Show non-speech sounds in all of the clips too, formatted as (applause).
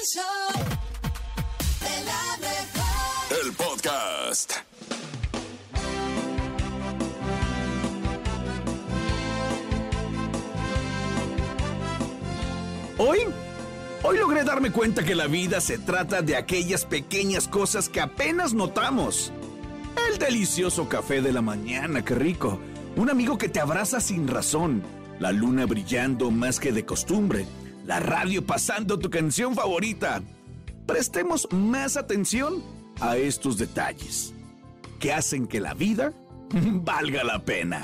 El show de la mejor. El podcast. Hoy, hoy logré darme cuenta que la vida se trata de aquellas pequeñas cosas que apenas notamos. El delicioso café de la mañana, qué rico. Un amigo que te abraza sin razón. La luna brillando más que de costumbre. La radio pasando tu canción favorita. Prestemos más atención a estos detalles que hacen que la vida (laughs) valga la pena.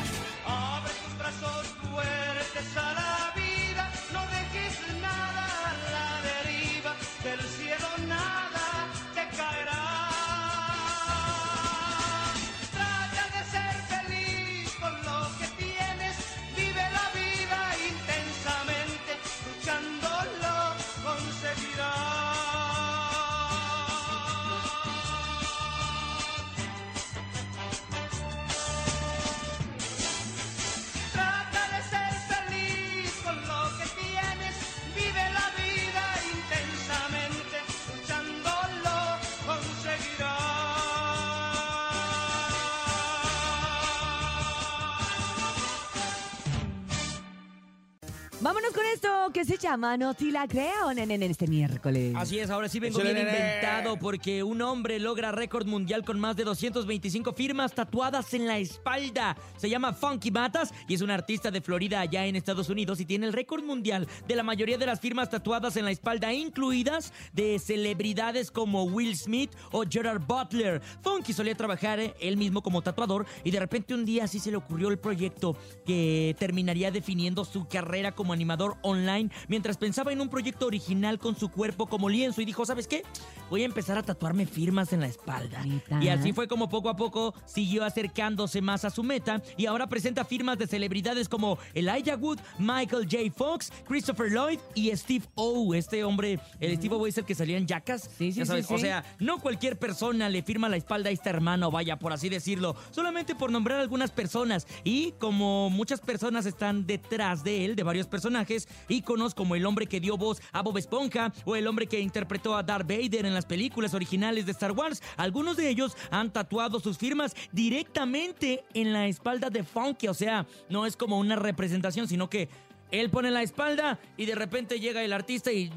Vámonos con esto que se llama No te la creo en, en este miércoles. Así es, ahora sí vengo bien inventado porque un hombre logra récord mundial con más de 225 firmas tatuadas en la espalda. Se llama Funky Matas y es un artista de Florida allá en Estados Unidos y tiene el récord mundial de la mayoría de las firmas tatuadas en la espalda, incluidas de celebridades como Will Smith o Gerard Butler. Funky solía trabajar eh, él mismo como tatuador y de repente un día así se le ocurrió el proyecto que terminaría definiendo su carrera como animador online mientras pensaba en un proyecto original con su cuerpo como lienzo y dijo, ¿sabes qué? Voy a empezar a tatuarme firmas en la espalda. Y así fue como poco a poco siguió acercándose más a su meta y ahora presenta firmas de celebridades como Elijah Wood, Michael J. Fox, Christopher Lloyd y Steve O. Este hombre, el Steve O es el que salía en Jackass. Sí, sí, Ya sí, sabes, sí. O sea, no cualquier persona le firma la espalda a este hermano, vaya, por así decirlo, solamente por nombrar algunas personas. Y como muchas personas están detrás de él, de varios personajes, íconos como el hombre que dio voz a Bob Esponja o el hombre que interpretó a Darth Vader en las películas originales de Star Wars, algunos de ellos han tatuado sus firmas directamente en la espalda de Funky. O sea, no es como una representación, sino que él pone la espalda y de repente llega el artista y...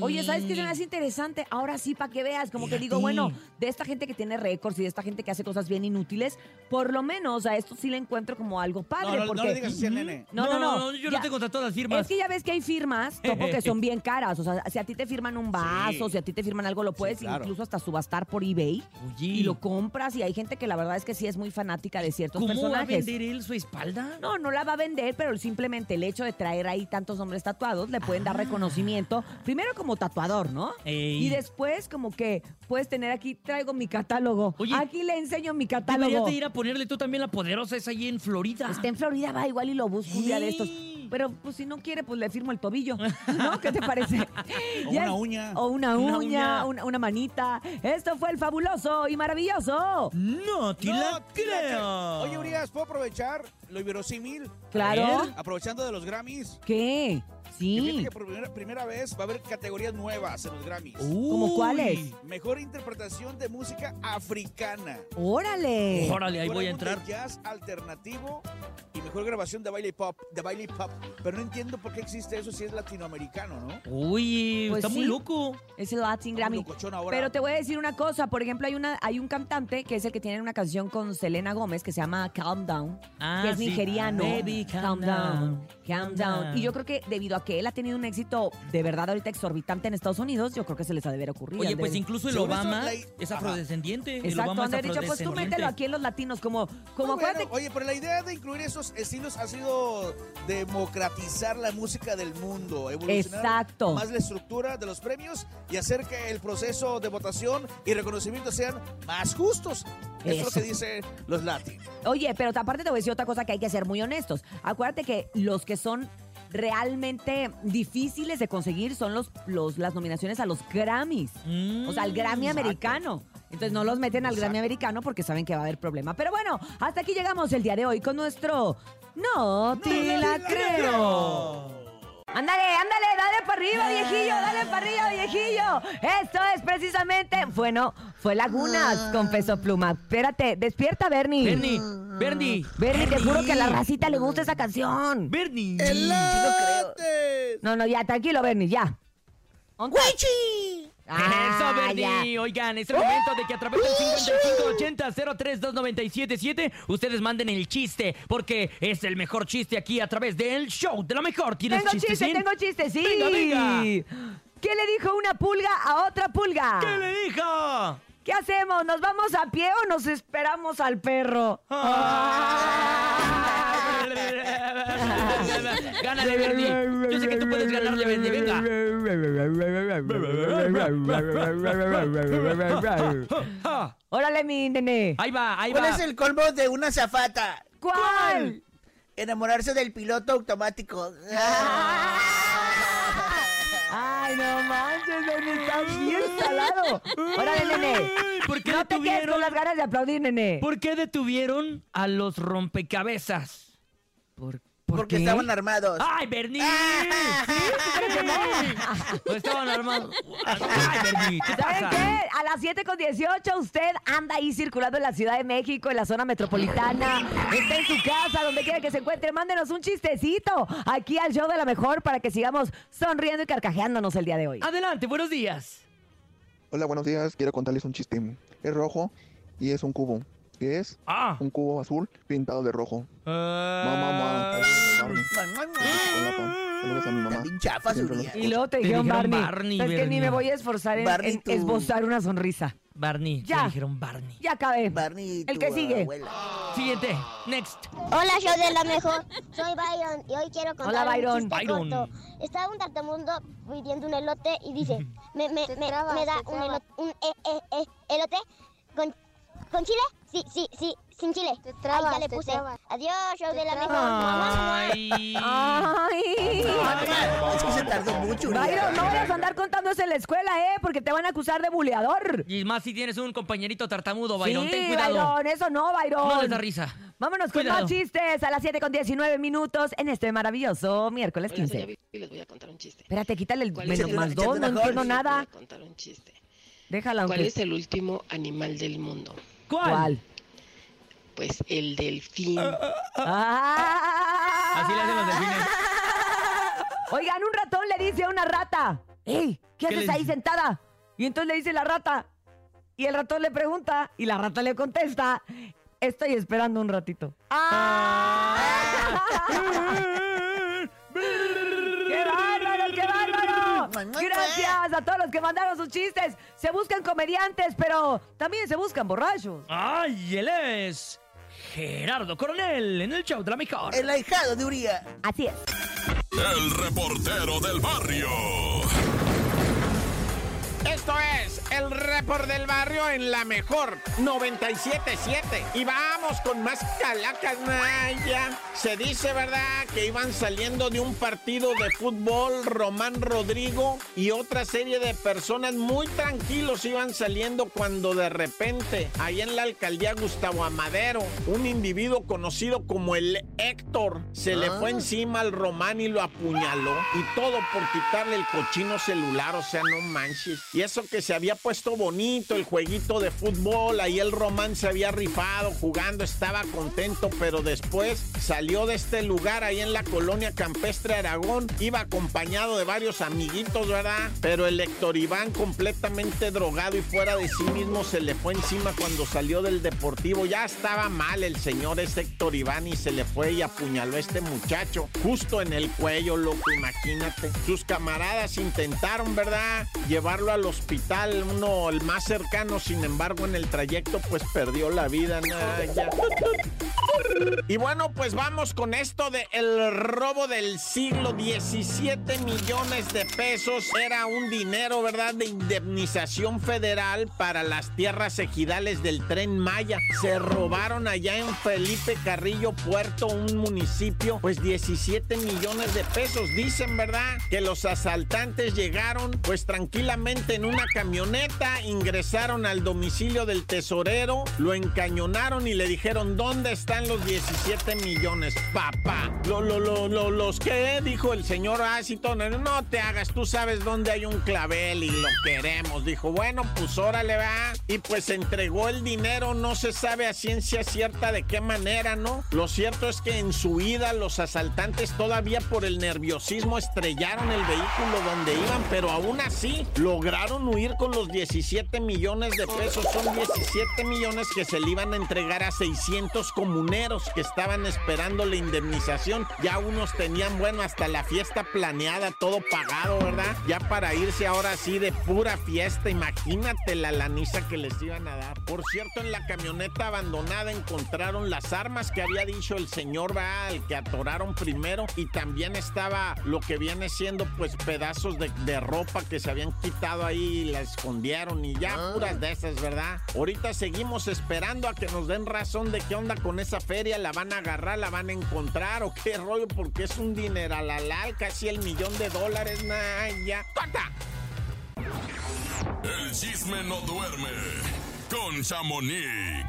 Oye, ¿sabes qué se me hace interesante? Ahora sí, para que veas, como que digo, bueno, de esta gente que tiene récords y de esta gente que hace cosas bien inútiles, por lo menos a esto sí le encuentro como algo padre. No, no, porque... no le digas así al nene. No, no, no. yo Ya- no tengo tatuadas las firmas. Es que ya ves que hay firmas, (laughs) topo, que son bien caras. O sea, si a ti te firman un vaso, Sí. si a ti te firman algo, lo puedes claro. incluso hasta subastar por eBay. Oye. Y lo compras y hay gente que la verdad es que sí es muy fanática de ciertos ¿Cómo va a personajes. vender él su espalda? No, no la va a vender, pero simplemente el hecho de traer ahí tantos nombres tatuados le pueden dar reconocimiento. Primero como tatuador, ¿no? Ah. Ey. Y después como que puedes tener aquí, traigo mi catálogo. Oye, aquí le enseño mi Deberías catálogo. de ir a ponerle tú también la poderosa esa ahí en Florida. Está en Florida, va igual y lo busco un día de estos. Pero pues si no quiere, pues le firmo el tobillo. (laughs) ¿No? ¿Qué te parece? O Ya una es- uña. O una Una uña, uña. Una, una manita. Esto fue el fabuloso y maravilloso. No te No, la creo. Oye, Urias, ¿puedo aprovechar lo inverosímil? Claro. Aprovechando de los Grammys. ¿Qué? Fíjate Sí. que por primera, primera vez va a haber categorías nuevas en los Grammys. ¿Cómo cuáles? Mejor interpretación de música africana. Órale. Órale, ahí Mejor voy a entrar. de jazz alternativo y mejor grabación de baile pop, de baile pop. Pero no entiendo por qué existe eso si es latinoamericano, ¿no? Uy, Pues está muy sí. loco. Es el Latin Está muy Grammy. locochón ahora. Pero te voy a decir una cosa, por ejemplo, hay una hay un cantante que es el que tiene una canción con Selena Gómez que se llama Calm Down, Ah, que es sí. nigeriano. Baby, calm down. calm Calm down. down. Y yo creo que debido a que él ha tenido un éxito de verdad ahorita exorbitante en Estados Unidos, yo creo que se les ha de ver ocurrir. Oye, pues incluso el eso, Obama es afrodescendiente. el Exacto, Obama han haber dicho, pues tú mételo aquí en los latinos, como, como bueno. acuérdate- Oye, pero la idea de incluir esos estilos ha sido democratizar la música del mundo, evolucionar Exacto. más la estructura de los premios y hacer que el proceso de votación y reconocimiento sean más justos. Eso, es lo Eso. que dicen los latinos. Oye, pero aparte te voy a decir otra cosa que hay que ser muy honestos. Acuérdate que los que son realmente difíciles de conseguir son los, los las nominaciones a los Grammys. Mm, O sea, al Grammy exacto. americano. Entonces no los meten al Grammy americano porque saben que va a haber problema. Pero bueno, hasta aquí llegamos el día de hoy con nuestro No te la creo. Ándale, ándale, dale para arriba, viejillo, dale para arriba, conejillo. Esto es precisamente, bueno, fue Lagunas con Peso Pluma. Espérate, despierta, Bernie. Bernie, Bernie, Bernie, te juro que a la racita le gusta esa canción. Bernie. ¡Elotes! No, no, ya, tranquilo, Bernie, ya. ¡Wichi! Eso, Ah, Bernie. ya. Oigan, es el momento de que a través del 5580-032977 ustedes manden el chiste, porque es el mejor chiste aquí a través del show de la mejor. ¿Tienes Tengo chiste, chiste, tengo chiste, sí. Venga, venga. ¿Qué le dijo una pulga a otra pulga? ¿Qué le dijo? ¿Qué hacemos? ¿Nos vamos a pie o nos esperamos al perro? (laughs) Gánale, Bernie. Yo sé que tú puedes ganarle, Bernie. Venga. (laughs) Órale, mi nene. Ahí va, ahí ¿Cuál va. es el colmo de una zafata? ¿Cuál? Enamorarse del piloto automático. (laughs) Ay, no manches, nene, estás bien salado. Órale, nene. ¿Por qué No te quedes detuvieron? con las ganas de aplaudir, nene. ¿Por qué detuvieron a los rompecabezas? ¿Por, Porque estaban armados. ¡Ay, Bernie! ¿Sí? Pues estaban armados. ¡Ay, Bernie! ¿Qué ¿Saben pasa? qué? A las 7 con 18 usted anda ahí circulando en la Ciudad de México, en la zona metropolitana. Está en su casa, donde quiera que se encuentre. Mándenos un chistecito aquí al show de la mejor para que sigamos sonriendo y carcajeándonos el día de hoy. Adelante, buenos días. Hola, buenos días. Quiero contarles un chiste. Es rojo y es un cubo. ¿Qué es? Ah. Un cubo azul pintado de rojo. Mamá, mamá. Saludos a mi mamá. Chafa los Y luego te Te dijeron dijeron Barney. Barney, ¿Sabes que Ni me voy a esforzar en, en esbozar una sonrisa. Barney, Ya. te dijeron Barney. Ya acabé. Barney, El que sigue. abuela. Siguiente, next. Hola, show de la mejor. Soy Byron y hoy quiero contar Hola, Byron. un chiste Byron. corto. Estaba un tartamundo pidiendo un elote y dice, (laughs) me, me, me, me da un, elote, un e- e- e- elote con, con chile? Sí, sí, sí, sin chile. Ahí ya le puse. Adiós, show de la mejor. Ay. Ay. Es que se tardó mucho. Byron, no vayas a andar contando eso en la escuela, ¿eh? Porque te van a acusar de buleador. Y más si tienes un compañerito tartamudo, Byron. sí, Ten cuidado. Byron, eso no, Byron. No les da risa. Vámonos con Cuidado. más chistes a las 7 con 19 minutos en este maravilloso miércoles Hola, soy 15. Abigail y les voy a contar un chiste. Espérate, quítale el ¿Cuál menos más dos, no entiendo nada. Les voy a contar un chiste. Déjala, ¿Cuál es el último animal del mundo? ¿Cuál? ¿Cuál? Pues el delfín. Ah. Así le hacen los delfines. Oigan, un ratón le dice a una rata, ¡Ey! ¿Qué, ¿Qué haces ahí sentada? Y entonces le dice la rata, y el ratón le pregunta, y la rata le contesta, estoy esperando un ratito. ¡Ah! (laughs) ¡Qué bárbaro, Gracias a todos los que mandaron sus chistes. Se buscan comediantes, pero también se buscan borrachos. ¡Ay, él es Gerardo Coronel en el show de la mejor! El ahijado de Uriah. Así es. El reportero del barrio. Esto es el report del barrio en la mejor 977. Y vamos con más calacas, Naya. Se dice, ¿verdad?, que iban saliendo de un partido de fútbol Román Rodrigo y otra serie de personas muy tranquilos iban saliendo cuando de repente, ahí en la alcaldía Gustavo Amadero, un individuo conocido como el Héctor se le fue encima al Román y lo apuñaló. Y todo por quitarle el cochino celular, o sea, no manches. Y que se había puesto bonito el jueguito de fútbol, ahí el Román se había rifado jugando, estaba contento, pero después salió de este lugar ahí en la colonia campestre Aragón, iba acompañado de varios amiguitos, ¿verdad? Pero el Héctor Iván completamente drogado y fuera de sí mismo se le fue encima cuando salió del deportivo. Ya estaba mal el señor ese Héctor Iván y se le fue y apuñaló a este muchacho justo en el cuello, loco, imagínate. Sus camaradas intentaron, ¿verdad? Llevarlo al hospital, uno el más cercano, sin embargo, en el trayecto pues perdió la vida. Y bueno, pues vamos con esto de el robo del siglo, 17 millones de pesos era un dinero, ¿verdad?, de indemnización federal para las tierras ejidales del tren Maya. Se robaron allá en Felipe Carrillo Puerto, un municipio, pues 17 millones de pesos. Dicen, ¿verdad?, que los asaltantes llegaron pues tranquilamente en una camioneta, ingresaron al domicilio del tesorero, lo encañonaron y le dijeron, ¿dónde están los 17 millones, papá? Lo, lo, lo, lo, los que dijo el señor Asito, no te hagas, tú sabes dónde hay un clavel y lo queremos. Dijo, bueno, pues órale, va. Y pues entregó el dinero, no se sabe a ciencia cierta de qué manera, ¿no? Lo cierto es que en su ida los asaltantes todavía por el nerviosismo estrellaron el vehículo donde iban, pero aún así lograron huir con los 17 millones de pesos. Son 17 millones que se le iban a entregar a 600 comuneros que estaban esperando la indemnización. Ya unos tenían, bueno, hasta la fiesta planeada, todo pagado, ¿verdad? Ya para irse ahora sí de pura fiesta. Imagínate la laniza que les iban a dar. Por cierto, en la camioneta abandonada encontraron las armas que había dicho el señor va al que atoraron primero y también estaba lo que viene siendo pues pedazos de ropa que se habían quitado ahí y la escondieron y ya puras de esas, ¿verdad? Ahorita seguimos esperando a que nos den razón de qué onda con esa feria, la van a agarrar, la van a encontrar o qué rollo, porque es un dineral, casi el millón de dólares, nah, ya. ¡Corta! El chisme no duerme con Chamonix.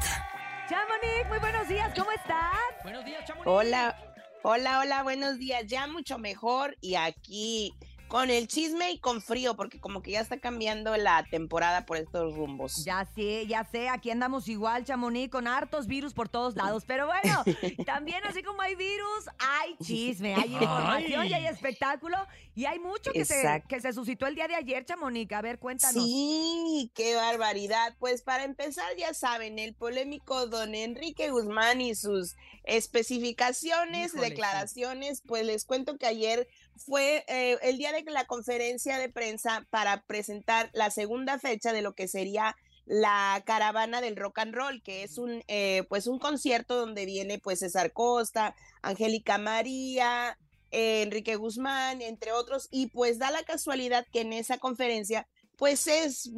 Chamonix, muy buenos días, ¿cómo estás? Buenos días, Chamonix. Hola, hola, hola, buenos días. Ya mucho mejor y aquí con el chisme y con frío, porque como que ya está cambiando la temporada por estos rumbos. Ya sé, ya sé, aquí andamos igual, Chamonix, con hartos virus por todos lados. Pero bueno, (laughs) también así como hay virus, hay chisme, hay información y hay espectáculo. Y hay mucho que se, que se suscitó el día de ayer, Chamonix. A ver, cuéntanos. Sí, qué barbaridad. Pues para empezar, ya saben, el polémico don Enrique Guzmán y sus especificaciones, sí. declaraciones, pues les cuento que ayer fue eh, el día de la conferencia de prensa para presentar la segunda fecha de lo que sería la caravana del rock and roll, que es un eh, pues un concierto donde viene pues César Costa, Angélica María, eh, Enrique Guzmán, entre otros, y pues da la casualidad que en esa conferencia pues es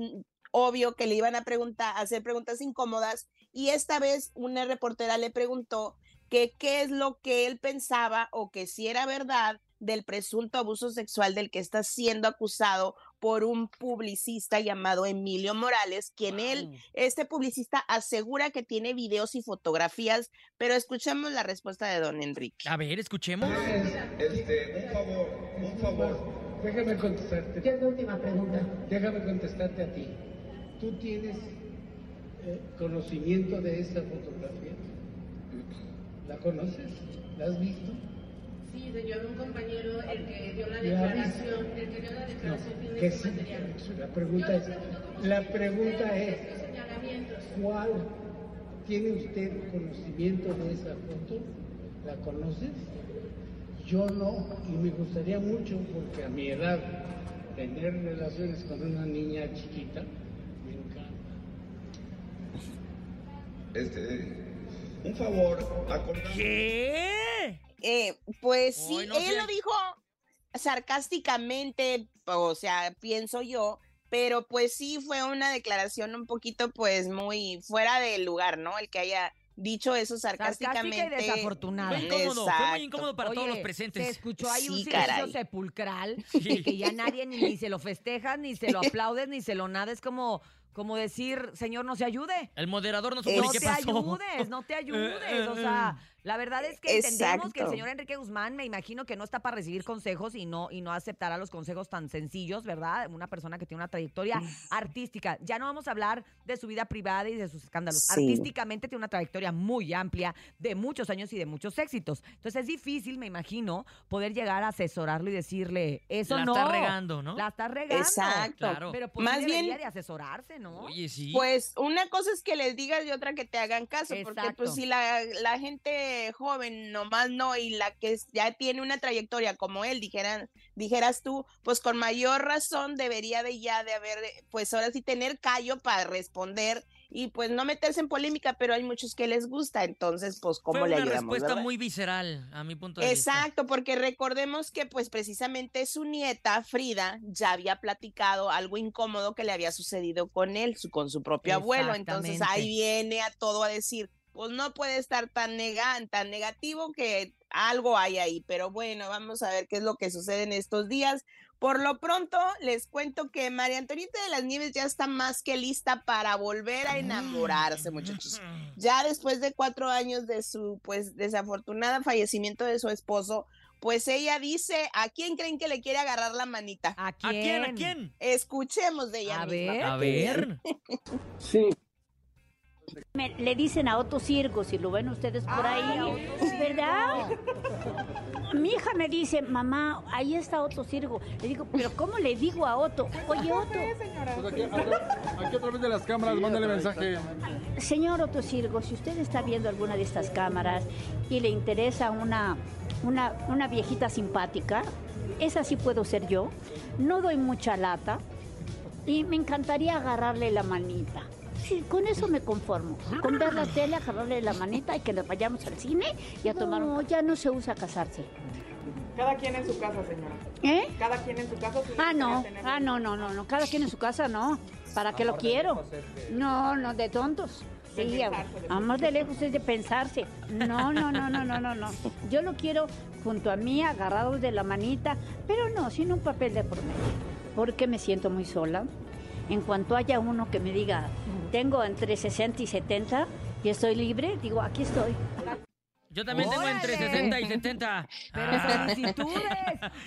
obvio que le iban a preguntar, hacer preguntas incómodas, y esta vez una reportera le preguntó que qué es lo que él pensaba o que si era verdad del presunto abuso sexual del que está siendo acusado por un publicista llamado Emilio Morales, quien él, este publicista, asegura que tiene videos y fotografías, pero escuchemos la respuesta de don Enrique. A ver, escuchemos. Este, un favor, un favor. Déjame contestarte. ¿Qué es la última pregunta? Déjame contestarte a ti. ¿Tú tienes eh, conocimiento de esa fotografía? ¿La conoces? ¿La has visto? Sí, señor, un compañero, el que dio la declaración, el que dio la No, declaración tiene que ese sí. material. La pregunta es, la pregunta es. ¿cuál tiene usted conocimiento de esa foto? ¿La conoces? Yo no, y me gustaría mucho porque a mi edad tener relaciones con una niña chiquita me encanta. Este, un favor, acordar. ¿Qué? Eh, pues sí, no él sé. lo dijo sarcásticamente, o sea, pienso yo, pero pues sí fue una declaración un poquito pues muy fuera de lugar, ¿no? El que haya dicho eso Sarcástica sarcásticamente. y desafortunada. Fue incómodo, fue muy Exacto. incómodo para todos los presentes. Se escuchó ahí un silencio caray. sepulcral (laughs) de que ya nadie ni, ni se lo festeja, ni se lo (laughs) aplaude, ni se lo nada. Es como, como decir, señor, no se ayude. El moderador no supo No ni qué te pasó. ayudes, no te ayudes. O sea, (laughs) la verdad es que entendemos que el señor Enrique Guzmán, me imagino que no está para recibir consejos y no, y no aceptará los consejos tan sencillos, ¿verdad? Una persona que tiene una trayectoria artística. Ya no vamos a hablar de su vida privada y de sus escándalos. Sí. Artísticamente tiene una trayectoria muy amplia, de muchos años y de muchos éxitos. Entonces es difícil, me imagino, poder llegar a asesorarlo y decirle, eso La no. está regando, ¿no? La está regando. Exacto. Claro. Pero pues Más bien- debería de asesorarse, ¿no? Oye, sí. Pues una cosa es que les digas y otra que te hagan caso, porque pues si la, la gente joven nomás no y la que ya tiene una trayectoria como él, dijeran, dijeras tú, pues con mayor razón debería de ya de haber, pues ahora sí tener callo para responder y pues no meterse en polémica, pero hay muchos que les gusta, entonces pues cómo Fue le una ayudamos. respuesta verdad? muy visceral, a mi punto de vista. Exacto, porque recordemos que pues precisamente su nieta Frida ya había platicado algo incómodo que le había sucedido con él, su- con su propio abuelo, entonces ahí viene a todo a decir, pues no puede estar tan nega- tan negativo que algo hay ahí, pero bueno, vamos a ver qué es lo que sucede en estos días Por lo pronto, les cuento que María Antonieta de las Nieves ya está más que lista para volver a enamorarse, muchachos. Ya después de cuatro años de su, pues, desafortunada fallecimiento de su esposo, pues ella dice, ¿a quién creen que le quiere agarrar la manita? ¿A quién? ¿A quién? Escuchemos de ella A misma. ver. A ver. (laughs) Sí. Me- le dicen a Otto Cirgo, si lo ven ustedes por ahí, ¿verdad? Mi hija me dice, mamá, ahí está Otto Cirgo. Le digo, pero ¿cómo le digo a Otto? Oye, Otto. Pues aquí, aquí a través de las cámaras, mándale mensaje. Señor Otto Cirgo, si usted está viendo alguna de estas cámaras y le interesa una, una, una viejita simpática, esa sí puedo ser yo. No doy mucha lata y me encantaría agarrarle la manita. Sí, con eso me conformo. Con ver la tele, agarrarle la manita y que nos vayamos al cine y a tomar un... No, ya no se usa casarse. Cada quien en su casa, señora. ¿Eh? Cada quien en su casa. sí Ah, no, tener- ah, no, no, no, no, cada quien en su casa, no. ¿Para qué lo quiero? No, no, de tontos. De Sí, amor de lejos es de pensarse. No, no, no, no, no, no, no. Yo lo quiero junto a mí, agarrados de la manita, pero no, sin un papel de por medio. Porque me siento muy sola. En cuanto haya uno que me diga, tengo entre 60 y 70 y estoy libre, digo, aquí estoy. Yo también tengo entre ¡Órale! 60 y 70. Pero Ah. solicitudes.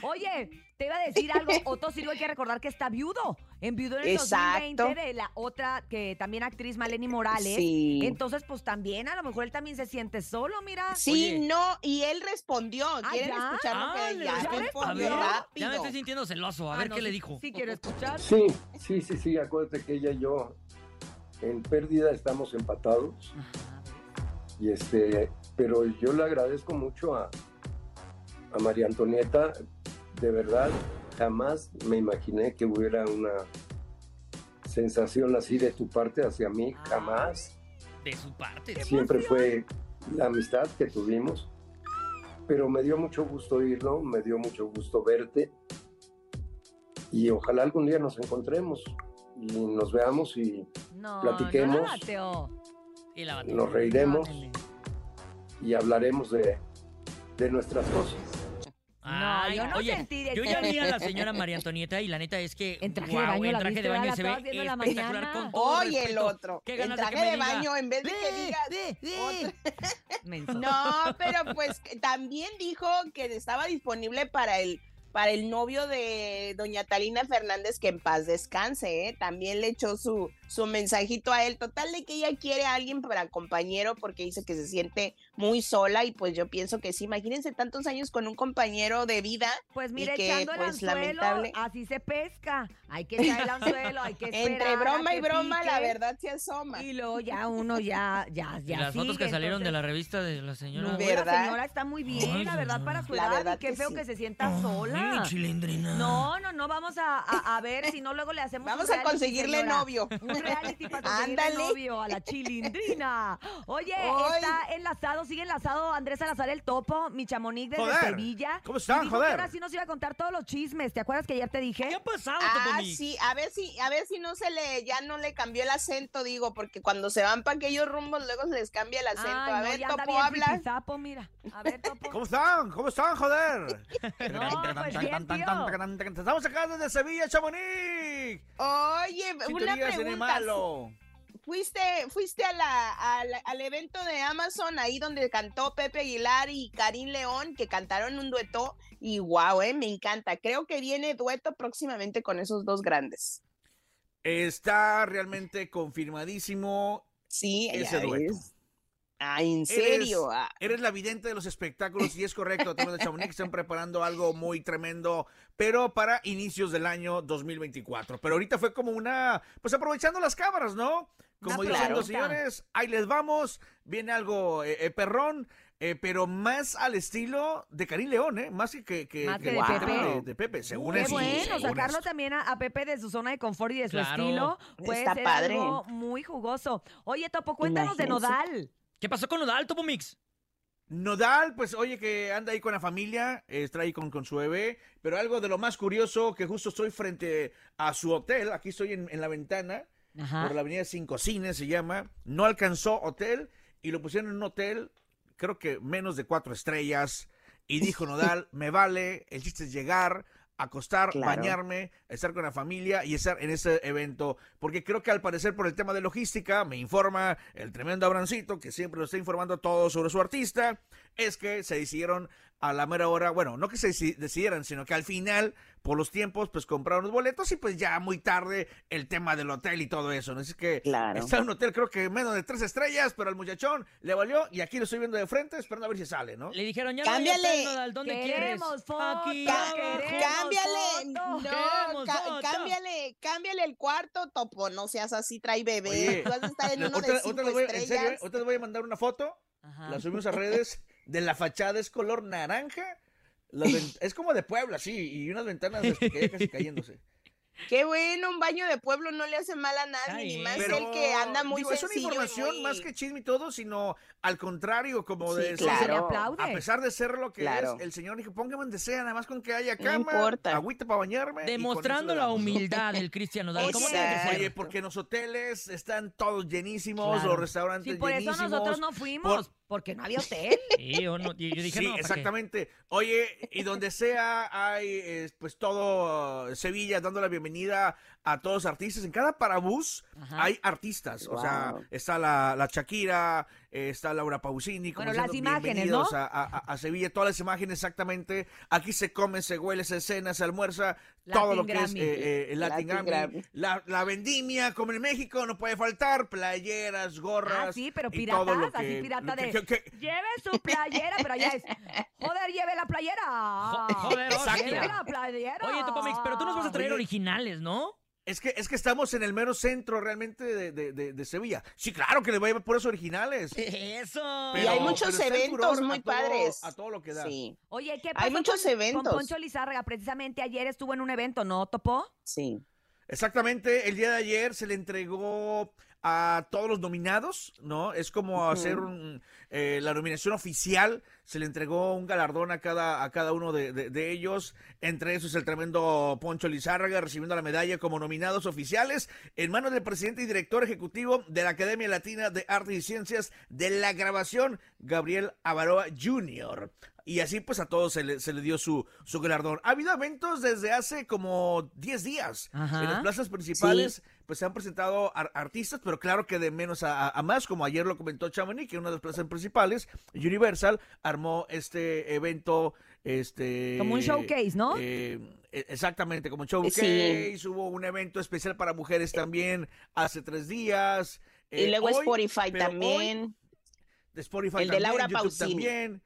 Oye, te iba a decir algo. Otto Sirgo hay que recordar que está viudo. Enviudó en el Exacto. 2020 de la otra, que también actriz Maleni Morales. Sí. Entonces, pues también, a lo mejor él también se siente solo, mira. Sí, no, y él respondió. ¿Quieren ¿ya? escuchar lo Ah, que le- ya a ver, respondió ver. rápido? Ya me estoy sintiendo celoso. A Ah, ver no, qué le dijo. Sí, quiero escuchar. Sí, sí, sí, sí, acuérdate que ella y yo en pérdida estamos empatados. Y este, pero yo le agradezco mucho a, a María Antonieta, de verdad, jamás me imaginé que hubiera una sensación así de tu parte hacia mí, jamás. De su parte. Siempre fue la amistad que tuvimos, pero me dio mucho gusto oírlo, me dio mucho gusto verte y ojalá algún día nos encontremos nos veamos y No, platiquemos. no la bateo. Y la nos reiremos y hablaremos de, de nuestras cosas. Ay, yo no oye, sentí de yo ya vi a la (laughs) señora María Antonieta y la neta es que En traje de baño en traje de baño se ve espectacular con todo Oye, el respeto. otro. Qué En ganas de que traje de baño, en vez de que digas. (laughs) (laughs) No, pero pues también dijo que estaba disponible para el para el novio de doña Talina Fernández, que en paz descanse, ¿eh? También le echó su, su mensajito a él. Total de que ella quiere a alguien para compañero porque dice que se siente muy sola y pues yo pienso que sí. Imagínense tantos años con un compañero de vida. Pues mira, y que, echando el pues, anzuelo, lamentable. así se pesca. Hay que echar el (laughs) anzuelo, hay que esperar. Entre broma y broma, la verdad se asoma. Y luego ya uno ya, ya, Y ya las fotos que salieron de la revista de la señora. No, ¿Verdad? la señora está muy bien, Ay, la verdad, para su La edad. verdad y qué que feo sí. que se sienta sola. Ay, chilindrina. No, no, no, vamos a, a- a ver si no luego le hacemos Vamos a conseguirle novio. (laughs) Un reality para Ándale. novio a la chilindrina. Oye, Ay. está enlazado, sigue enlazado Andrés Salazar el Topo, mi chamonix desde Joder. Sevilla. ¿Cómo están, joder? que ahora sí nos iba a contar todos los chismes. ¿Te acuerdas que ayer te dije? ¿Qué ha pasado, Ah, sí, a ver si, a ver si no se le, ya no le cambió el acento, digo, porque cuando se van para aquellos rumbos luego se les cambia el acento. Ay, a no, ver, Topo, habla. zipizapo, mira. A ver, (laughs) Topo. ¿Cómo están? ¿Cómo están, joder? (laughs) No, pues bien, tío. Estamos acá desde Sevilla, Chamonix. Oye, una el pregunta. Malo. Fuiste, fuiste a la, a la- al evento de Amazon, ahí donde cantó Pepe Aguilar y Karim León, que cantaron un dueto, y wow, eh, me encanta. Creo que viene dueto próximamente con esos dos grandes. Está realmente confirmadísimo Sí, ese dueto. Ah, ¿en serio? Eres, Ah. eres la vidente de los espectáculos y es correcto, temas de Chamonix están preparando algo muy tremendo, pero para inicios del año 2024. Pero ahorita fue como una, pues aprovechando las cámaras, ¿no? Como Una diciendo, señores, ahí les vamos, viene algo eh, eh, perrón, eh, pero más al estilo de Karim León, ¿eh? Más que, que, que- Más que que de Pepe. de, de Pepe, según Qué eso. bueno, según sacarlo esto. también a, a Pepe de su zona de confort y de su Claro. estilo. Puede Está ser padre. algo muy jugoso. Oye, Topo, cuéntanos de. Nodal. ¿Qué pasó con Nodal, Topomix? Nodal, pues oye que anda ahí con la familia, está ahí con, con su bebé, pero algo de lo más curioso que justo estoy frente a su hotel, aquí estoy en, en la ventana, Ajá. por la avenida Cinco Cines se llama, no alcanzó hotel y lo pusieron en un hotel, creo que menos de cuatro estrellas, y dijo (laughs) Nodal, me vale, el chiste es llegar acostar, Claro. bañarme, estar con la familia y estar en ese evento. Porque creo que al parecer por el tema de logística, me informa el tremendo Abrancito, que siempre lo está informando todo sobre su artista, es que se decidieron a la mera hora, bueno, no que se deci- decidieran, sino que al final, por los tiempos, pues compraron los boletos y pues ya muy tarde el tema del hotel y todo eso. ¿no? Así que está en un hotel creo que menos de tres estrellas, pero al muchachón le valió y aquí lo estoy viendo de frente esperando a ver si sale, ¿no? Le dijeron, ya Cámbiale. no hotel, ¿dónde quieres? Queremos fotos, Aquí Ca- abajo. queremos cámbiale, no, ca- foto. cámbiale, cámbiale el cuarto, topo, no seas así, trae bebé. Oye, Tú estar en uno ahorita- de cinco les voy- en serio, estrellas. ¿eh? les voy a mandar una foto, la subimos a redes, (laughs) de la fachada es color naranja, (laughs) es como de Puebla, sí, y unas ventanas que casi cayéndose. (laughs) Qué bueno, un baño de pueblo no le hace mal a nadie, ni más Pero, el que anda muy digo, es una información muy- más que chisme y todo, sino al contrario, como Sí, de claro. A pesar de ser lo que Claro. es, el señor dijo, póngame donde sea, nada más con que haya No cama, importa. agüita para bañarme. eso Demostrando la humildad (laughs) del Cristian Nodal. ¿Cómo? Oye, porque los hoteles están todos llenísimos, Claro. los restaurantes Sí, por eso llenísimos. nosotros no fuimos, porque no había (laughs) hotel. Sí, o no, yo dije, sí, no, ¿para qué? exactamente. Oye, y donde sea hay eh, pues todo Sevilla dando la bienvenida a todos los artistas. En cada parabús Ajá. hay artistas. O sea, está la, la Shakira, eh, está Laura Pausini. como Bueno, las imágenes, "Bienvenidos ¿no? A, a- a Sevilla, todas las imágenes exactamente. Aquí se come, se huele, se cena, se almuerza. todo Latin lo que es Grammy. eh, eh, el Latin, Latin Grammy. Grammy. La, la vendimia, como en México, no puede faltar. Playeras, gorras. Ah, sí, pero y todo piratas, lo que- así pirata que- de... que- que- Lleve su playera, pero allá es... Joder, lleve la playera. joder. (laughs) Lleve la playera. Oye, Topomix, pero tú nos vas a traer Oye. originales, ¿no? Es que, es que estamos en el mero centro realmente de, de- de- de Sevilla. Sí, claro que le voy a llevar puros originales. (laughs) Eso. Y hay muchos eventos muy a todo- padres. A todo lo que da. Sí, Oye, ¿qué Hay muchos con, eventos. con Poncho Lizárraga? Precisamente ayer estuvo en un evento, ¿no, Topo? sí. Exactamente, el día de ayer se le entregó a todos los nominados, ¿no? Es como hacer un, eh, la nominación oficial, se le entregó un galardón a cada, a cada uno de, de- de ellos, entre esos el tremendo Poncho Lizárraga recibiendo la medalla como nominados oficiales en manos del presidente y director ejecutivo de la Academia Latina de Artes y Ciencias de la Grabación, Gabriel Avaroa Jr. Y así pues a todos se le, se le dio su, su galardón. Ha habido eventos desde hace como 10 días. Ajá. En las plazas principales pues se han presentado ar- artistas, pero claro que de menos a, más, como ayer lo comentó Chamonix, que una de las plazas principales, Universal, armó este evento, este... Como un showcase, ¿no? eh, eh, exactamente, como un showcase, hubo un evento especial para mujeres también hace tres días. Y eh, luego hoy, Spotify hoy, también. de Spotify El de Laura YouTube Pausini. también.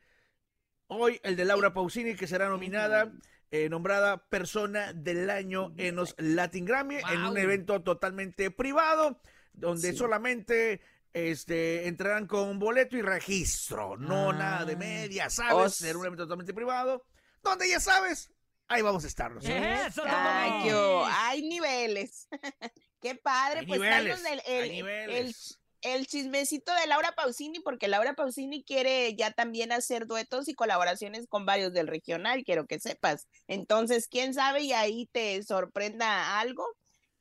Hoy el de Laura Pausini, que será nominada, eh, nombrada persona del año en los Latin Grammy, en un evento totalmente privado, donde Sí. solamente este, entrarán con boleto y registro, no Ah. nada de media, ¿sabes? Oh, Será un evento totalmente privado, donde ya sabes, ahí vamos a estar. ¿no? Eso, Ay, hay niveles. (laughs) Qué padre, Hay pues niveles, el- hay niveles. el- el chismecito de Laura Pausini, porque Laura Pausini quiere ya también hacer duetos y colaboraciones con varios del regional, quiero que sepas. Entonces, quién sabe y ahí te sorprenda algo,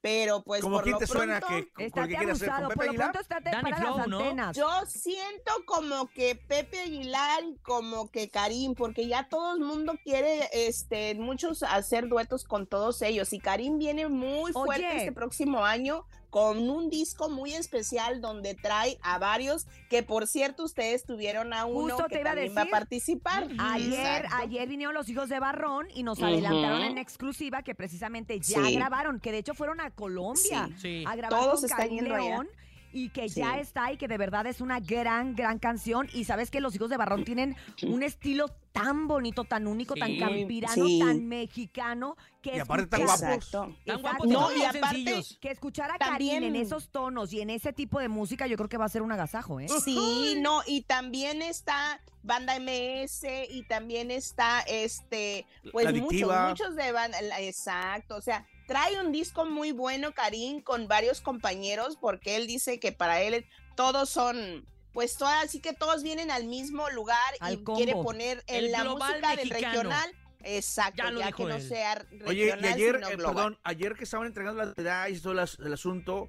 pero pues Como por quién lo te suena pronto- que Estate que quiere hacer abusado, con por Pepe lo Aguilar. pronto estate Danny para las ¿no? antenas. Yo siento como que Pepe Aguilar y como que Karim, porque ya todo el mundo quiere, este, muchos hacer duetos con todos ellos. Y Karim viene muy fuerte Oye. este próximo año con un disco muy especial donde trae a varios, que por cierto ustedes tuvieron a uno Justo que te iba a va a participar. Ayer, Exacto. ayer vinieron los hijos de Barrón y nos adelantaron en exclusiva que precisamente ya Sí. grabaron, que de hecho furon a Colombia Sí. Sí. a grabar Todos con están allá. Y que Sí. ya está y que de verdad es una gran, gran canción. Y sabes que los hijos de Barrón tienen un estilo tan bonito, tan único, tan campirano, Sí. tan mexicano, que Y aparte tan guapos. Exacto. Tan guapos, No, y aparte-. Que escuchar a También- Karim en esos tonos y en ese tipo de música, yo creo que va a ser un agasajo, ¿eh? Sí, no, y también está Banda MS y también está este, pues muchos, Adictiva. muchos de banda, exacto, o sea, trae un disco muy bueno, Karim, con varios compañeros, porque él dice que para él todos son, pues todas, así que todos vienen al mismo lugar Al y quiere combo. poner en El la música del mexicano. regional. Exacto, Ya ya, lo que dijo no él. sea regional, Oye, y ayer, sino eh, global. perdón, ayer que estaban entregando las medallas y todo el asunto,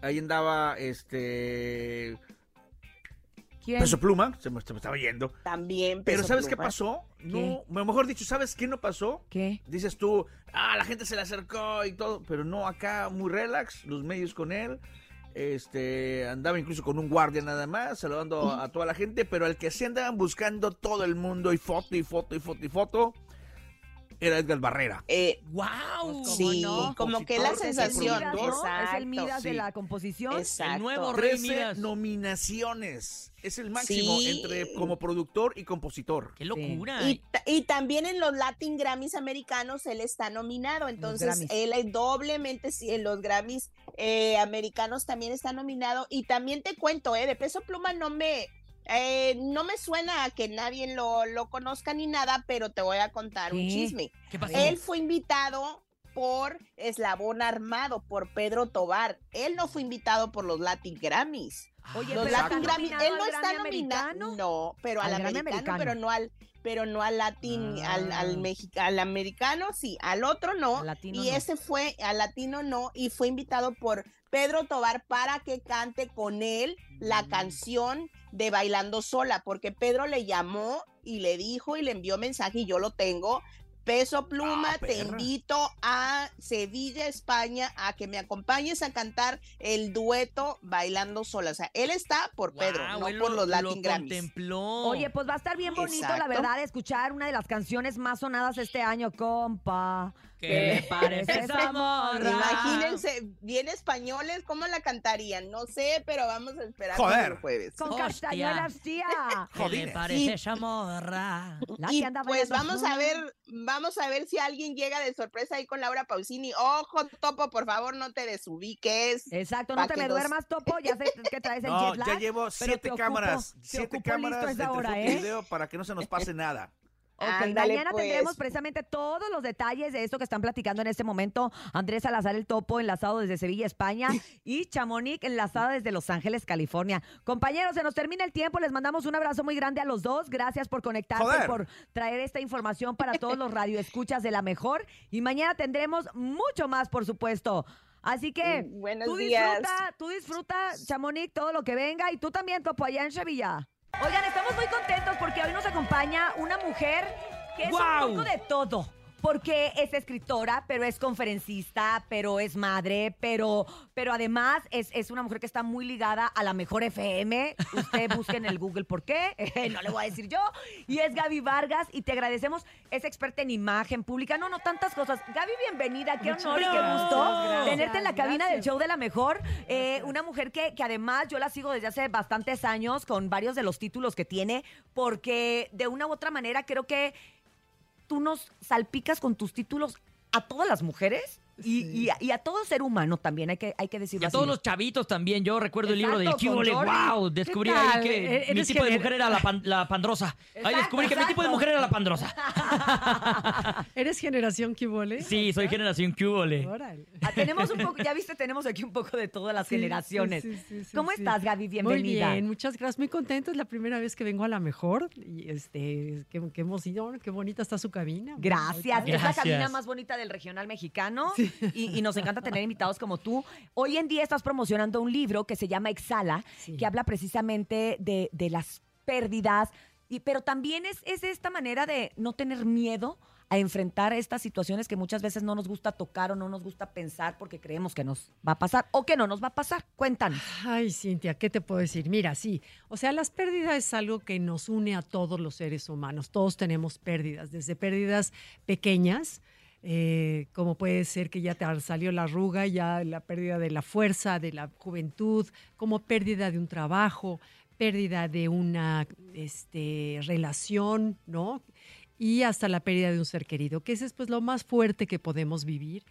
ahí andaba este ¿Quién? Peso Pluma, se me, se me estaba yendo. También. Pero Peso ¿sabes qué pasó? No, mejor dicho, ¿sabes qué no pasó? ¿Qué? Dices tú, ah, la gente se le acercó y todo, pero no, acá muy relax, los medios con él. Este, andaba incluso con un guardia nada más, saludando a toda la gente, pero al que se andaban buscando todo el mundo y foto y foto y foto y foto, era Edgar Barrera. Eh, ¡Wow! sí, como que la sensación. Midas, ¿no? Es el Midas de la composición. Exacto. El nuevo Rey 13 Midas. nominaciones. Es el máximo Sí. entre como productor y compositor. ¡Qué locura! Y, y también en los Latin Grammys americanos él está nominado, entonces él es doblemente, sí, en los Grammys eh, americanos también está nominado. Y también te cuento, eh, de Peso Pluma no me, eh, no me suena a que nadie lo, lo conozca ni nada, pero te voy a contar un chisme. ¿Qué pasó? Él fue invitado por Eslabón Armado, por Pedro Tobar. Él no fue invitado por los Latin Grammys. Oye, Los Latin ¿está Grammy, nominado él no al está nominado. americano? No, pero al, Al americano, americano. pero no al pero no al latín, al, al, Ah. mexi- al americano sí, al otro no, Al latino y no. ese fue, al latino no, y fue invitado por Pedro Tobar para que cante con él la Mm. canción de Bailando Sola, porque Pedro le llamó y le dijo y le envió mensaje y yo lo tengo. Peso Pluma, Ah, te perra. invito a Sevilla, España, a que me acompañes a cantar el dueto Bailando Sola. O sea, él está por Pedro, no él por lo- los lo Latin Grammys. contempló. Oye, pues va a estar bien bonito, la verdad, escuchar una de las canciones más sonadas este año, compa. ¿Qué le parece esa morra? Imagínense, bien españoles, ¿cómo la cantarían? No sé, pero vamos a esperar Joder. el jueves. Con Hostia. castañuelas, tía. (laughs) ¿Qué le parece Y- esa morra? La Y que anda pues vamos a ver, vamos a ver si alguien llega de sorpresa ahí con Laura Pausini. Ojo, Topo, por favor, no te desubiques. Exacto, no te me duermas, Topo. Ya sé que traes el No, jet lag. ya llevo siete ocupo- cámaras, te siete cámaras de hora, ¿eh? video para que no se nos pase nada. Ok, Ándale, mañana pues. tendremos precisamente todos los detalles de esto que están platicando en este momento. Andrés Salazar el Topo, enlazado desde Sevilla, España, (laughs) y Chamonix, enlazada desde Los Ángeles, California. Compañeros, se nos termina el tiempo. Les mandamos un abrazo muy grande a los dos. Gracias por conectarse, Joder. por traer esta información para todos los radioescuchas de la mejor. Y mañana tendremos mucho más, por supuesto. Así que Mm, buenos tú días. disfruta, tú disfruta, Chamonix, todo lo que venga. Y tú también, Topo, allá en Sevilla. Oigan, estamos muy contentos porque hoy nos acompaña una mujer que es un poco de todo. Porque es escritora, pero es conferencista, pero es madre, pero, pero además es, es una mujer que está muy ligada a la mejor FM. Usted (laughs) busque en el Google por qué, (laughs) no le voy a decir yo. Y es Gaby Vargas y te agradecemos, es experta en imagen pública, no, no, tantas cosas. Gaby, bienvenida, qué honor y qué gusto gracias, tenerte en la cabina del show de la mejor. Eh, una mujer que, que además yo la sigo desde hace bastantes años con varios de los títulos que tiene, porque de una u otra manera creo que tú nos salpicas con tus títulos a todas las mujeres y, y a, y a todo ser humano también, hay que, hay que Y decirlo a así. todos los chavitos también. Yo recuerdo el libro del Cubole. ¡Wow! ¿Qué Descubrí ahí que E- mi eres tipo de mujer era la, pan- la pandrosa. Ahí descubrí que mi tipo de mujer era la pandrosa. (laughs) ¿Eres generación Cubole? Sí, soy generación Cubole. Ah, tenemos un poco, ya viste, tenemos aquí un poco de todas las Sí, generaciones. sí, sí, sí, ¿Cómo sí. estás, Gaby? Muy Bienvenida. bien, muchas gracias. Muy contento. Es la primera vez que vengo a la mejor. Y este, qué, qué emoción, qué bonita está su cabina. Gracias. Es la Gracias. cabina más bonita del regional mexicano y, y nos encanta tener invitados como tú. Hoy en día estás promocionando un libro que se llama Exhala, Sí. que habla precisamente de, de las pérdidas, y, pero también es, es esta manera de no tener miedo a enfrentar estas situaciones que muchas veces no nos gusta tocar o no nos gusta pensar porque creemos que nos va a pasar o que no nos va a pasar. Cuéntanos. Ay, Cintia, ¿qué te puedo decir? Mira, sí, o sea, las pérdidas es algo que nos une a todos los seres humanos. Todos tenemos pérdidas, desde pérdidas pequeñas, eh, como puede ser que ya te salió la arruga, ya la pérdida de la fuerza, de la juventud, como pérdida de un trabajo, pérdida de una este, relación, ¿no? Y hasta la pérdida de un ser querido, que ese es pues lo más fuerte que podemos vivir.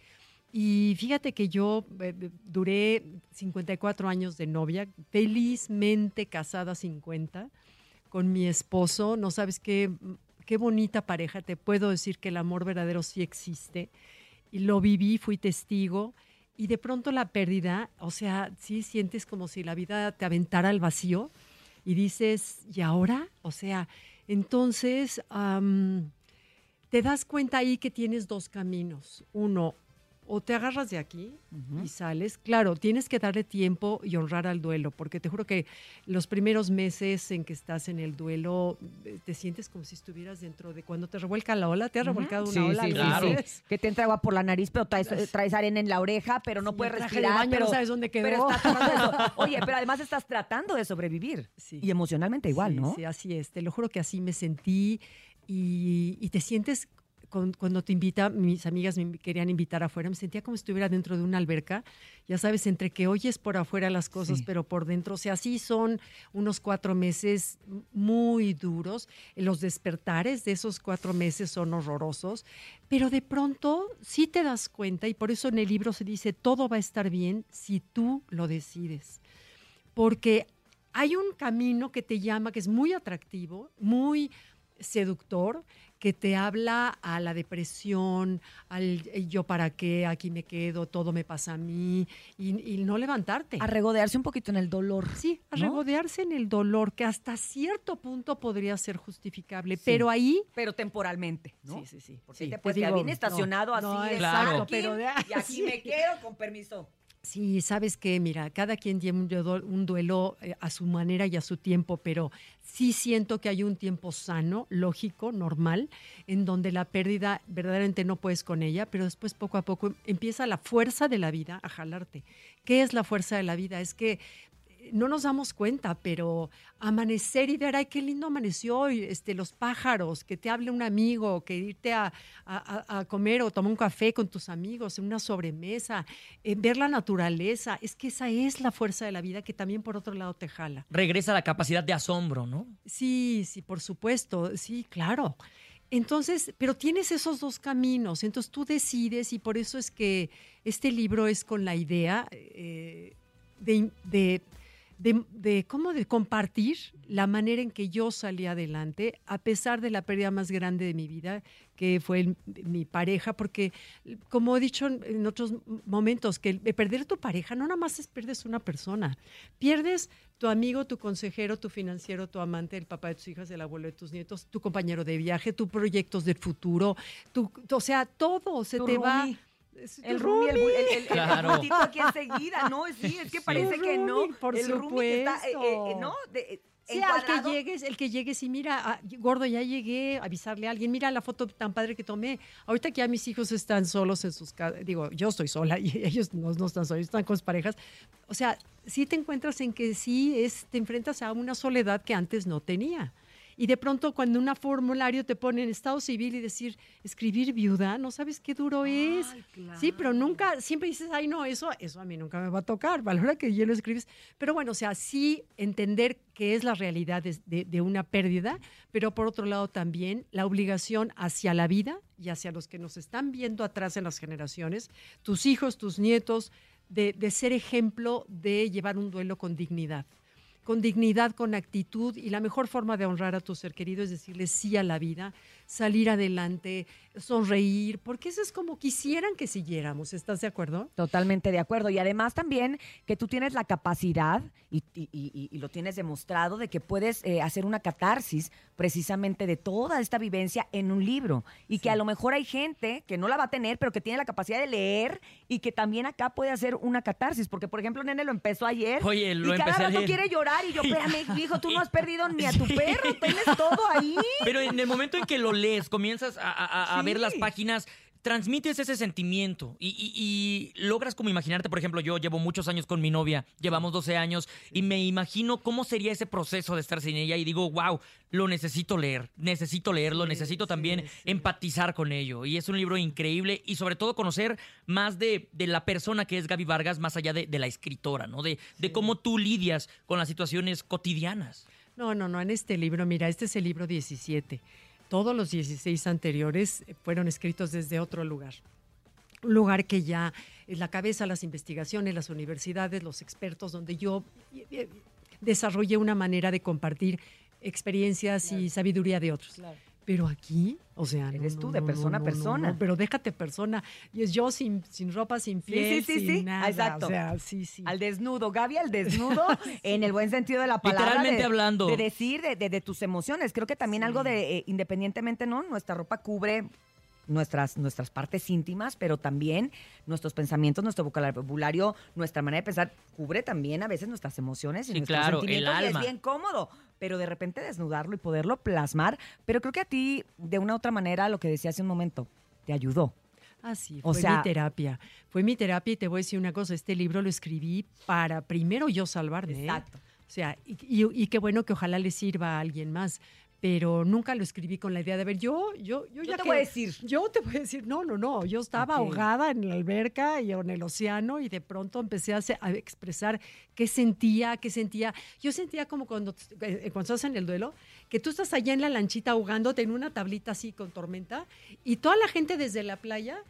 Y fíjate que yo eh, eh, duré 54 años de novia, felizmente casada 50 con mi esposo. No sabes qué, qué bonita pareja. Te puedo decir que el amor verdadero sí existe. Y lo viví, fui testigo. Y de pronto la pérdida, o sea, sí sientes como si la vida te aventara al vacío y dices, ¿y ahora? O sea, entonces te das cuenta ahí que tienes dos caminos. Uno, o te agarras de aquí y sales. Claro, tienes que darle tiempo y honrar al duelo, porque te juro que los primeros meses en que estás en el duelo, eh, te sientes como si estuvieras dentro de cuando te revuelca la ola, te ha revolcado una Sí, ola. sí, sí. Que te entra agua por la nariz, pero traes, traes arena en la oreja, pero no Sí, puedes respirar. de baño no pero, sabes dónde quedó. pero eso. (laughs) Oye, pero además estás tratando de sobrevivir. Y emocionalmente igual, Sí, ¿no? Sí, así es. Te lo juro que así me sentí y, y te sientes con- cuando te invita, mis amigas me querían invitar afuera, me sentía como si estuviera dentro de una alberca, ya sabes, entre que oyes por afuera las cosas, Sí. pero por dentro, o sea, sí son unos cuatro meses muy duros, los despertares de esos cuatro meses son horrorosos, pero de pronto sí te das cuenta, y por eso en el libro se dice, todo va a estar bien si tú lo decides porque hay un camino que te llama, que es muy atractivo, muy seductor, que te habla a la depresión, al yo para qué, aquí me quedo, todo me pasa a mí, y, y no levantarte. A regodearse un poquito en el dolor. Sí, a ¿no? regodearse en el dolor, que hasta cierto punto podría ser justificable, Sí. pero ahí... Pero temporalmente, ¿no? Sí, sí, sí. Porque Sí, te te quedar digo, bien estacionado no, así. no, de exacto, parking, pero de- y aquí (laughs) sí. me quedo con permiso. Sí, sabes que, mira, cada quien tiene un duelo, eh, a su manera y a su tiempo, pero sí siento que hay un tiempo sano, lógico, normal, en donde la pérdida verdaderamente no puedes con ella, pero después poco a poco empieza la fuerza de la vida a jalarte. ¿Qué es la fuerza de la vida? Es que no nos damos cuenta, pero amanecer y ver, ay, qué lindo amaneció hoy, este, los pájaros, que te hable un amigo, que irte a, a- a- a comer o tomar un café con tus amigos, en una sobremesa, eh, ver la naturaleza, es que esa es la fuerza de la vida que también por otro lado te jala. Regresa la capacidad de asombro, ¿no? Sí, sí, por supuesto, sí, claro. Entonces, pero tienes esos dos caminos, entonces tú decides y por eso es que este libro es con la idea eh, de, de, de- de cómo de compartir la manera en que yo salí adelante a pesar de la pérdida más grande de mi vida, que fue el- mi pareja, porque como he dicho en, otros momentos, que el- perder tu pareja no nada más es pierdes una persona, pierdes tu amigo, tu consejero, tu financiero, tu amante, el papá de tus hijas, el abuelo de tus nietos, tu compañero de viaje, tus proyectos del futuro, tu, o sea, todo se Tu te va. Es El roomie, el, el, el, el Claro. bultito aquí enseguida, ¿no? Sí, es que Sí. parece El que no. por el roomie que está, eh, eh, supuesto. ¿no? De- eh, Sí, al que llegues, el que llegues y mira, ah, gordo, ya llegué, avisarle a alguien, mira la foto tan padre que tomé. Ahorita que ya mis hijos están solos en sus casas, digo, yo estoy sola y (laughs) ellos no, no están solos, están con sus parejas. O sea, sí te encuentras en que sí es, te enfrentas a una soledad que antes no tenía. Y de pronto cuando un formulario te pone en estado civil y decir, escribir viuda, no sabes qué duro es. Sí, pero nunca, siempre dices, ay, no, eso, eso a mí nunca me va a tocar, valora que ya lo escribes. Pero bueno, o sea, sí entender qué es la realidad de, de- de una pérdida, pero por otro lado también la obligación hacia la vida y hacia los que nos están viendo atrás en las generaciones, tus hijos, tus nietos, de, de ser ejemplo de llevar un duelo con dignidad con dignidad, con actitud y la mejor forma de honrar a tu ser querido es decirle sí a la vida, salir adelante, sonreír, porque eso es como quisieran que siguiéramos, ¿estás de acuerdo? Totalmente de acuerdo. Y además también que tú tienes la capacidad, y, y- y- y lo tienes demostrado, de que puedes eh, hacer una catarsis precisamente de toda esta vivencia en un libro. Y que a lo mejor hay gente que no la va a tener, pero que tiene la capacidad de leer y que también acá puede hacer una catarsis. Porque, por ejemplo, Nene lo empezó ayer. Oye, lo y cada rato leer. quiere llorar. Y yo, espérame, (laughs) hijo, tú no has perdido ni a tu perro, tienes todo ahí. Pero en el momento en que lo lees, comienzas a, a- a Sí. ver las páginas, transmites ese sentimiento y, y- y logras como imaginarte, por ejemplo, yo llevo muchos años con mi novia, llevamos 12 años, y me imagino cómo sería ese proceso de estar sin ella y digo, wow, lo necesito leer, necesito leerlo, necesito también empatizar con ello. Y es un libro increíble y sobre todo conocer más de, de la persona que es Gaby Vargas, más allá de, de la escritora, ¿no? De, de cómo tú lidias con las situaciones cotidianas. No, no, no, en este libro, mira, este es el libro 17. Todos los 16 anteriores fueron escritos desde otro lugar. Un lugar que ya es la cabeza, las investigaciones, las universidades, los expertos, donde yo eh, eh, desarrollé una manera de compartir experiencias y sabiduría de otros. Pero aquí, o sea, no, Eres no, tú, de no, persona a no, persona. no, pero déjate persona. Y es yo sin, sin ropa, sin piel, sí, sí, sin sí, nada. exacto. O sea, sí, sí. Al desnudo, Gaby al desnudo, (laughs) en el buen sentido de la palabra. Literalmente de- hablando. De decir, de, de- de tus emociones. Creo que también algo de, eh, independientemente, ¿no? Nuestra ropa cubre nuestras, nuestras partes íntimas, pero también nuestros pensamientos, nuestro vocabulario, nuestra manera de pensar, cubre también a veces nuestras emociones y Sí, nuestros claro, el sentimientos. y es bien cómodo, pero de repente desnudarlo y poderlo plasmar. Pero creo que a ti, de una u otra manera, lo que decía hace un momento, te ayudó. Ah, sí, O fue sea- mi terapia. Fue mi terapia y te voy a decir una cosa, este libro lo escribí para primero yo salvarme. ¿eh? Exacto. O sea, y, y- y qué bueno que ojalá le sirva a alguien más. Pero nunca lo escribí con la idea de ver, yo, yo, yo, ya te que- voy a decir. Yo te voy a decir, no, no, no. Yo estaba ahogada en la alberca y en el océano y de pronto empecé a expresar qué sentía, qué sentía. Yo sentía como cuando, eh, cuando estás en el duelo, que tú estás allá en la lanchita ahogándote en una tablita así con tormenta y toda la gente desde la playa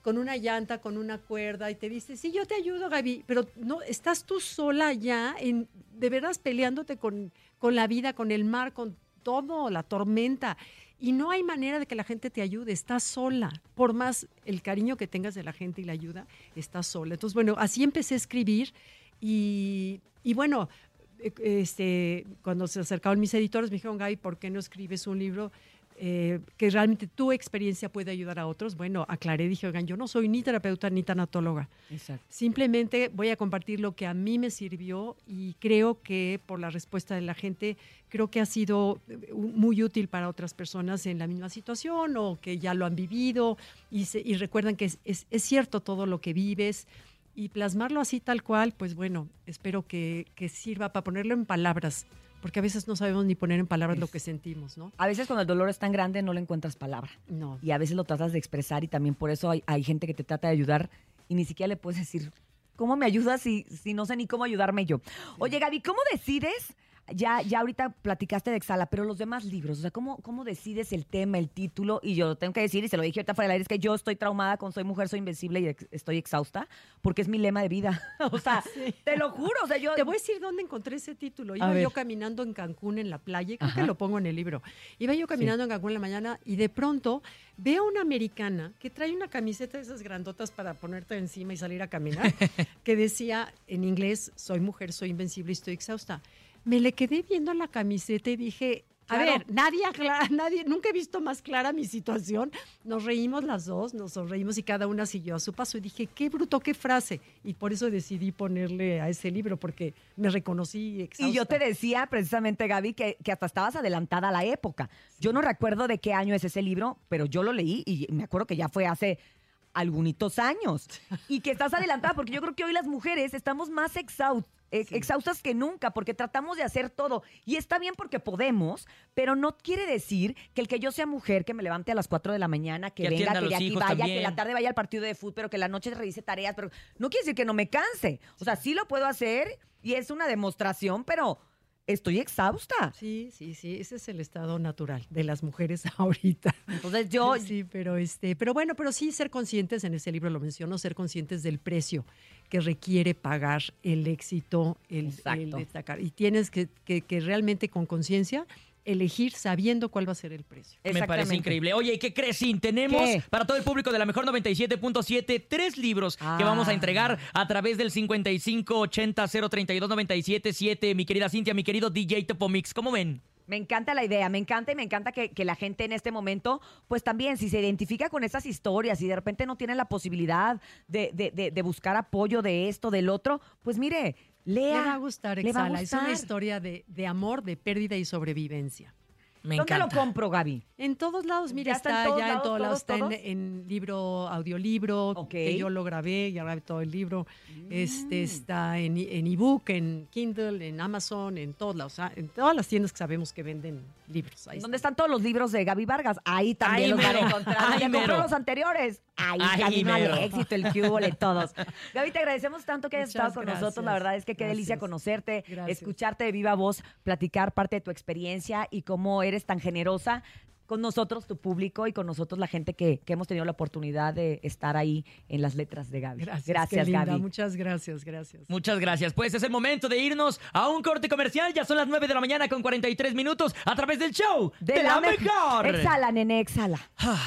con una llanta, con una cuerda, y te dice, sí, yo te ayudo, Gaby, pero no, estás tú sola ya, en, de veras peleándote con, con la vida, con el mar, con todo, la tormenta. Y no hay manera de que la gente te ayude, estás sola. Por más el cariño que tengas de la gente y la ayuda, estás sola. Entonces, bueno, así empecé a escribir y, y bueno, eh, este, cuando se acercaron mis editores me dijeron, Gaby, ¿por qué no escribes un libro eh, que realmente tu experiencia puede ayudar a otros? Bueno, aclaré, dije, oigan, yo no soy ni terapeuta ni tanatóloga. Exacto. Simplemente voy a compartir lo que a mí me sirvió y creo que por la respuesta de la gente, creo que ha sido eh, muy útil para otras personas en la misma situación o que ya lo han vivido y, se- y recuerdan que es, es- es cierto todo lo que vives y plasmarlo así tal cual, pues bueno, espero que, que sirva para ponerlo en palabras, porque a veces no sabemos ni poner en palabras lo que sentimos, ¿no? A veces cuando el dolor es tan grande no le encuentras palabra. No. Y a veces lo tratas de expresar y también por eso hay, hay gente que te trata de ayudar y ni siquiera le puedes decir, ¿cómo me ayudas si, si no sé ni cómo ayudarme yo? Oye, Gaby, ¿cómo decides? Ya, ya ahorita platicaste de Exhala, pero los demás libros, o sea, ¿cómo, ¿cómo decides el tema, el título? Y yo tengo que decir, y se lo dije ahorita fuera del aire, es que yo estoy traumada con Soy Mujer, Soy Invencible y ex- estoy exhausta, porque es mi lema de vida. (laughs) o sea, (laughs) te lo juro, o sea, yo... Te voy a decir dónde encontré ese título. Iba yo caminando en Cancún en la playa, y creo Ajá. que lo pongo en el libro. Iba yo caminando en Cancún en la mañana y de pronto veo a una americana que trae una camiseta de esas grandotas para ponerte encima y salir a caminar, (laughs) que decía en inglés, soy mujer, soy invencible y estoy exhausta. Me le quedé viendo la camiseta y dije, a Claro. ver, nadie, aclara- (laughs) nadie, nunca he visto más clara mi situación. Nos reímos las dos, nos sonreímos y cada una siguió a su paso. Y dije, qué bruto, qué frase. Y por eso decidí ponerle a ese libro, porque me reconocí exhausta. Y yo te decía precisamente, Gaby, que, que hasta estabas adelantada a la época. Yo no recuerdo de qué año es ese libro, pero yo lo leí y me acuerdo que ya fue hace algunitos años. (laughs) Y que estás adelantada, porque yo creo que hoy las mujeres estamos más exhaustas. Exhaustas que nunca porque tratamos de hacer todo. Y está bien porque podemos, pero no quiere decir que el que yo sea mujer, que me levante a las 4 de la mañana, que, Que venga, que de aquí vaya, que la tarde vaya al partido de fútbol, pero que la noche revise tareas, pero no quiere decir que no me canse. O sea, sí lo puedo hacer y es una demostración, pero estoy exhausta. Sí, sí, sí, ese es el estado natural de las mujeres (laughs) ahorita. Entonces yo... (laughs) Sí, pero este, pero bueno, pero sí ser conscientes, en ese libro lo menciono, ser conscientes del precio que requiere pagar el éxito, el destacar. Y tienes que, que- que realmente con conciencia elegir sabiendo cuál va a ser el precio. Me parece increíble. Oye, ¿y qué crees? Sin tenemos ¿Qué? para todo el público de la mejor 97.7 tres libros que Ah. vamos a entregar a través del 5580 032 977. Mi querida Cintia, mi querido DJ Topomix, ¿cómo ven? Me encanta la idea, me encanta y me encanta que, que la gente en este momento, pues también, si se identifica con estas historias y de repente no tiene la posibilidad de, de- de- de buscar apoyo de esto, del otro, pues mire, lea. Le va a gustar, le va a Exhala. Es una gustar. historia de, de amor, de pérdida y sobrevivencia. Me ¿Dónde encanta. lo compro, Gaby? En todos lados, mira, ¿Ya está en está, todos ya lados, en todos lados, todos, está todos? en, en libro, audiolibro, que yo lo grabé, ya grabé todo el libro. Este Mm. está en, en ebook, en Kindle, en Amazon, en todos lados, en todas las tiendas que sabemos que venden libros. Ahí ¿Dónde están todos los libros de Gaby Vargas? Ahí también Ahí los van a mero. encontrar. Ahí ya compró mero. los anteriores. Ahí, Ahí camino al mero. éxito, el cubole, todos. (laughs) Gaby, te agradecemos tanto que hayas Muchas estado con nosotros. La verdad es que qué delicia conocerte, Gracias. escucharte de viva voz, platicar parte de tu experiencia y cómo eres tan generosa con nosotros, tu público, y con nosotros, la gente que, que hemos tenido la oportunidad de estar ahí en las letras de Gaby. Gracias, qué linda. Gaby. Muchas gracias, gracias. Muchas gracias. Pues es el momento de irnos a un corte comercial. Ya son las 9 de la mañana con 43 minutos a través del show De, la, mejor. Exhala, nene, exhala. Ah.